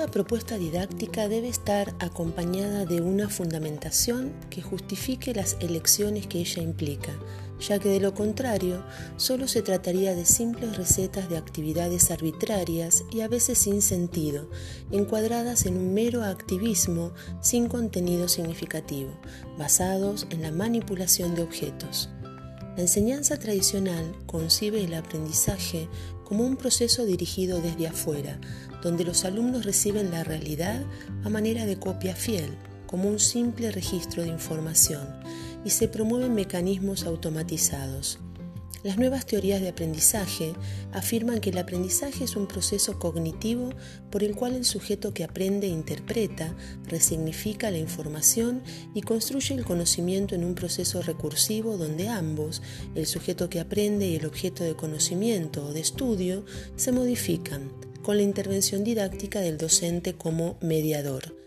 Toda propuesta didáctica debe estar acompañada de una fundamentación que justifique las elecciones que ella implica, ya que de lo contrario solo se trataría de simples recetas de actividades arbitrarias y a veces sin sentido, encuadradas en un mero activismo sin contenido significativo, basados en la manipulación de objetos. La enseñanza tradicional concibe el aprendizaje como un proceso dirigido desde afuera, donde los alumnos reciben la realidad a manera de copia fiel, como un simple registro de información, y se promueven mecanismos automatizados. Las nuevas teorías de aprendizaje afirman que el aprendizaje es un proceso cognitivo por el cual el sujeto que aprende interpreta, resignifica la información y construye el conocimiento en un proceso recursivo donde ambos, el sujeto que aprende y el objeto de conocimiento o de estudio, se modifican con la intervención didáctica del docente como mediador.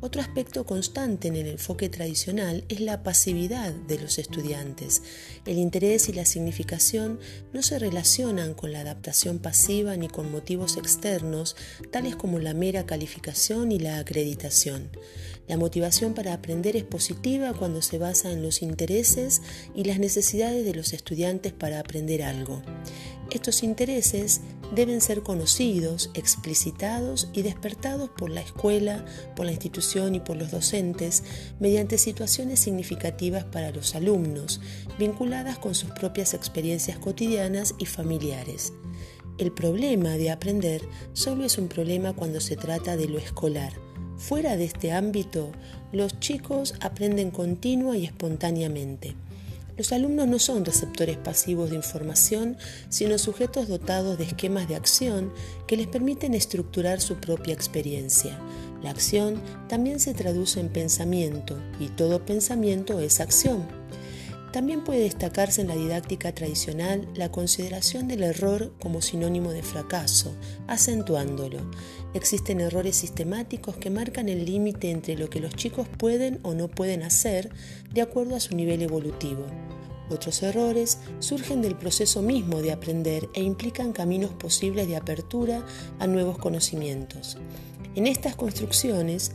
Otro aspecto constante en el enfoque tradicional es la pasividad de los estudiantes. El interés y la significación no se relacionan con la adaptación pasiva ni con motivos externos, tales como la mera calificación y la acreditación. La motivación para aprender es positiva cuando se basa en los intereses y las necesidades de los estudiantes para aprender algo. Estos intereses deben ser conocidos, explicitados y despertados por la escuela, por la institución y por los docentes mediante situaciones significativas para los alumnos, vinculadas con sus propias experiencias cotidianas y familiares. El problema de aprender solo es un problema cuando se trata de lo escolar. Fuera de este ámbito, los chicos aprenden continua y espontáneamente. Los alumnos no son receptores pasivos de información, sino sujetos dotados de esquemas de acción que les permiten estructurar su propia experiencia. La acción también se traduce en pensamiento y todo pensamiento es acción. También puede destacarse en la didáctica tradicional la consideración del error como sinónimo de fracaso, acentuándolo. Existen errores sistemáticos que marcan el límite entre lo que los chicos pueden o no pueden hacer de acuerdo a su nivel evolutivo. Otros errores surgen del proceso mismo de aprender e implican caminos posibles de apertura a nuevos conocimientos. En estas construcciones,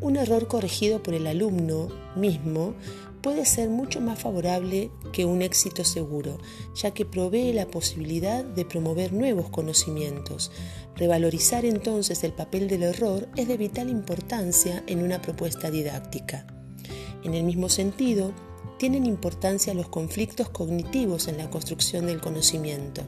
un error corregido por el alumno mismo puede ser mucho más favorable que un éxito seguro, ya que provee la posibilidad de promover nuevos conocimientos. Revalorizar entonces el papel del error es de vital importancia en una propuesta didáctica. En el mismo sentido, tienen importancia los conflictos cognitivos en la construcción del conocimiento.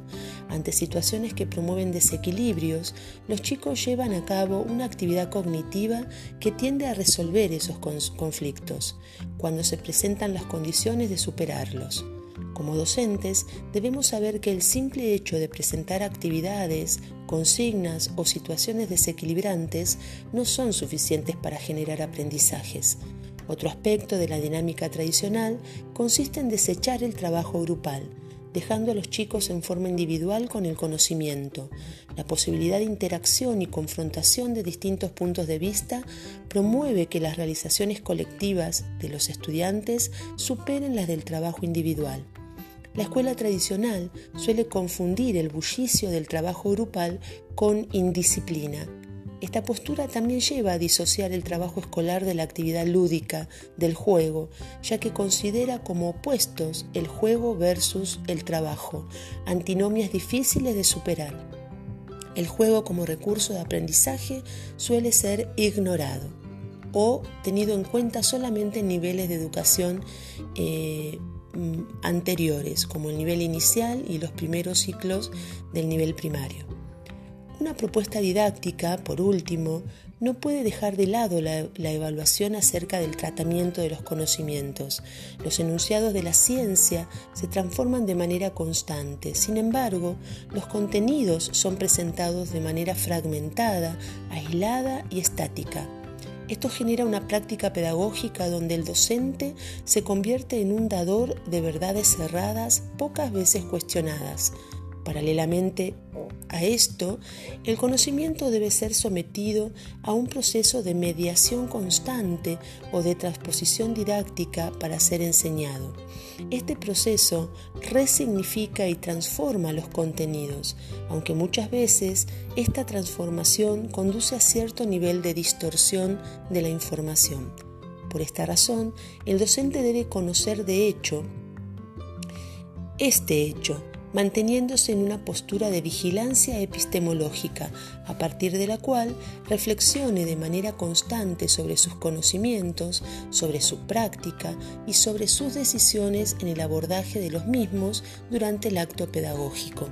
Ante situaciones que promueven desequilibrios, los chicos llevan a cabo una actividad cognitiva que tiende a resolver esos conflictos, cuando se presentan las condiciones de superarlos. Como docentes, debemos saber que el simple hecho de presentar actividades, consignas o situaciones desequilibrantes no son suficientes para generar aprendizajes. Otro aspecto de la dinámica tradicional consiste en desechar el trabajo grupal, dejando a los chicos en forma individual con el conocimiento. La posibilidad de interacción y confrontación de distintos puntos de vista promueve que las realizaciones colectivas de los estudiantes superen las del trabajo individual. La escuela tradicional suele confundir el bullicio del trabajo grupal con indisciplina esta postura también lleva a disociar el trabajo escolar de la actividad lúdica, del juego, ya que considera como opuestos el juego versus el trabajo, antinomias difíciles de superar. El juego como recurso de aprendizaje suele ser ignorado o tenido en cuenta solamente en niveles de educación eh, mm, anteriores, como el nivel inicial y los primeros ciclos del nivel primario. Una propuesta didáctica, por último, no puede dejar de lado la, evaluación acerca del tratamiento de los conocimientos. Los enunciados de la ciencia se transforman de manera constante. Sin embargo, los contenidos son presentados de manera fragmentada, aislada y estática. Esto genera una práctica pedagógica donde el docente se convierte en un dador de verdades cerradas pocas veces cuestionadas. Paralelamente a esto, el conocimiento debe ser sometido a un proceso de mediación constante o de transposición didáctica para ser enseñado. Este proceso resignifica y transforma los contenidos, aunque muchas veces esta transformación conduce a cierto nivel de distorsión de la información. Por esta razón, el docente debe conocer de hecho este hecho manteniéndose en una postura de vigilancia epistemológica, a partir de la cual reflexione de manera constante sobre sus conocimientos, sobre su práctica y sobre sus decisiones en el abordaje de los mismos durante el acto pedagógico.